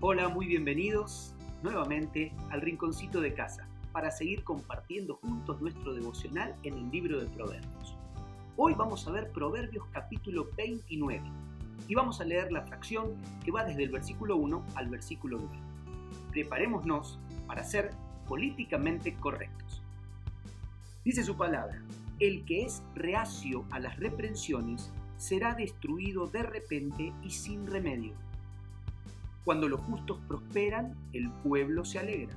Hola, muy bienvenidos nuevamente al Rinconcito de Casa para seguir compartiendo juntos nuestro devocional en el libro de Proverbios. Hoy vamos a ver Proverbios capítulo 29 y vamos a leer la fracción que va desde el versículo 1 al versículo 9. Preparémonos para ser políticamente correctos. Dice su palabra, el que es reacio a las reprensiones será destruido de repente y sin remedio cuando los justos prosperan, el pueblo se alegra.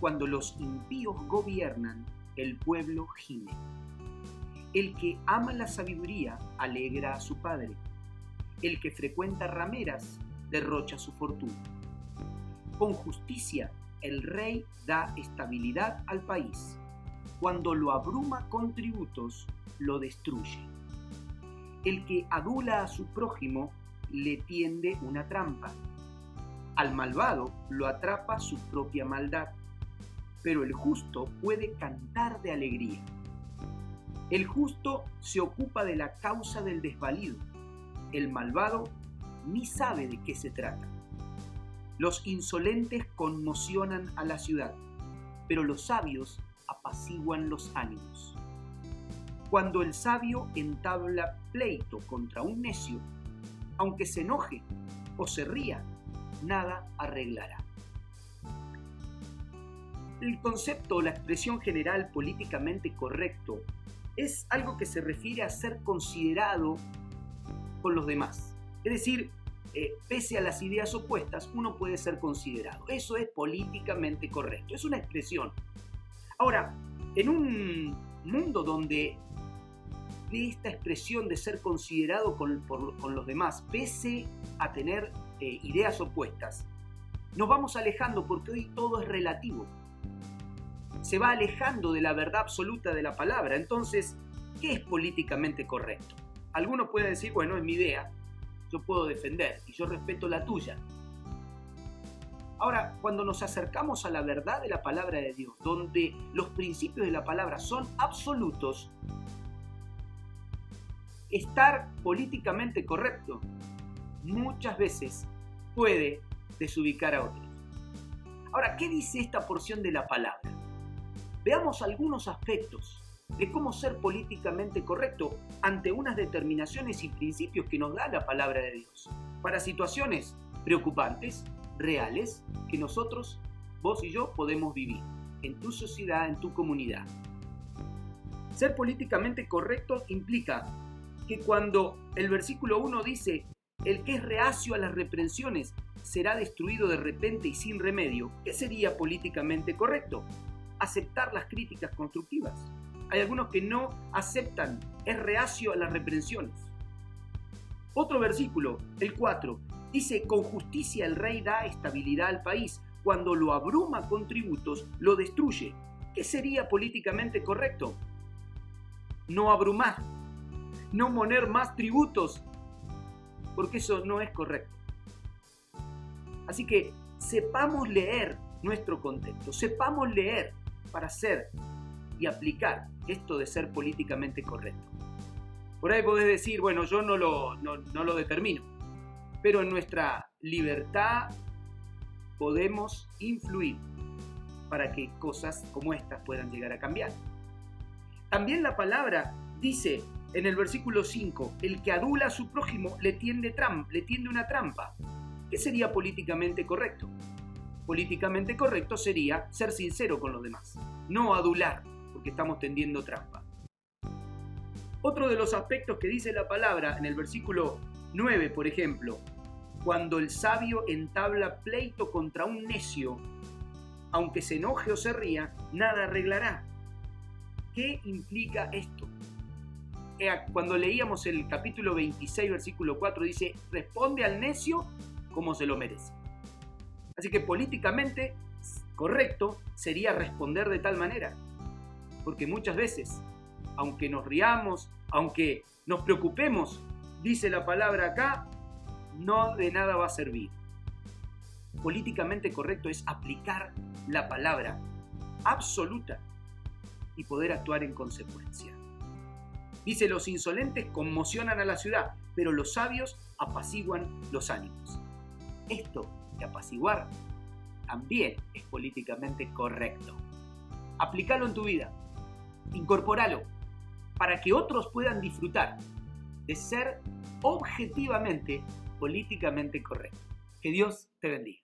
Cuando los impíos gobiernan, el pueblo gime. El que ama la sabiduría alegra a su padre. El que frecuenta rameras derrocha su fortuna. Con justicia el rey da estabilidad al país. Cuando lo abruma con tributos, lo destruye. El que adula a su prójimo le tiende una trampa al malvado lo atrapa su propia maldad, pero el justo puede cantar de alegría. El justo se ocupa de la causa del desvalido, el malvado ni sabe de qué se trata. Los insolentes conmocionan a la ciudad, pero los sabios apaciguan los ánimos. Cuando el sabio entabla pleito contra un necio, aunque se enoje o se ría, nada arreglará. El concepto o la expresión general políticamente correcto es algo que se refiere a ser considerado con los demás. Es decir, eh, pese a las ideas opuestas, uno puede ser considerado. Eso es políticamente correcto, es una expresión. Ahora, en un mundo donde de esta expresión de ser considerado con, con los demás, pese a tener ideas opuestas, nos vamos alejando porque hoy todo es relativo. Se va alejando de la verdad absoluta de la palabra. Entonces, ¿qué es políticamente correcto? Alguno puede decir, bueno, es mi idea, yo puedo defender y yo respeto la tuya. Ahora, cuando nos acercamos a la verdad de la palabra de Dios, donde los principios de la palabra son absolutos, estar políticamente correcto muchas veces puede desubicar a otros. Ahora, ¿qué dice esta porción de la palabra? Veamos algunos aspectos de cómo ser políticamente correcto ante unas determinaciones y principios que nos da la palabra de Dios para situaciones preocupantes, reales, que nosotros, vos y yo, podemos vivir en tu sociedad, en tu comunidad. Ser políticamente correcto implica que cuando el versículo 1 dice, el que es reacio a las reprensiones será destruido de repente y sin remedio. ¿Qué sería políticamente correcto? Aceptar las críticas constructivas. Hay algunos que no aceptan, es reacio a las reprensiones. Otro versículo, el 4, dice, con justicia el rey da estabilidad al país. Cuando lo abruma con tributos, lo destruye. ¿Qué sería políticamente correcto? No abrumar, no poner más tributos porque eso no es correcto. Así que sepamos leer nuestro contexto, sepamos leer para hacer y aplicar esto de ser políticamente correcto. Por ahí podés decir, bueno, yo no lo, no, no lo determino, pero en nuestra libertad podemos influir para que cosas como estas puedan llegar a cambiar. También la palabra dice en el versículo 5, el que adula a su prójimo le tiende, le tiende una trampa. ¿Qué sería políticamente correcto? Políticamente correcto sería ser sincero con los demás, no adular, porque estamos tendiendo trampa. Otro de los aspectos que dice la palabra en el versículo 9, por ejemplo, cuando el sabio entabla pleito contra un necio, aunque se enoje o se ría, nada arreglará. ¿Qué implica esto? Cuando leíamos el capítulo 26, versículo 4, dice, responde al necio como se lo merece. Así que políticamente correcto sería responder de tal manera. Porque muchas veces, aunque nos riamos, aunque nos preocupemos, dice la palabra acá, no de nada va a servir. Políticamente correcto es aplicar la palabra absoluta y poder actuar en consecuencia. Dice, los insolentes conmocionan a la ciudad, pero los sabios apaciguan los ánimos. Esto de apaciguar también es políticamente correcto. Aplícalo en tu vida, incorporalo para que otros puedan disfrutar de ser objetivamente políticamente correcto. Que Dios te bendiga.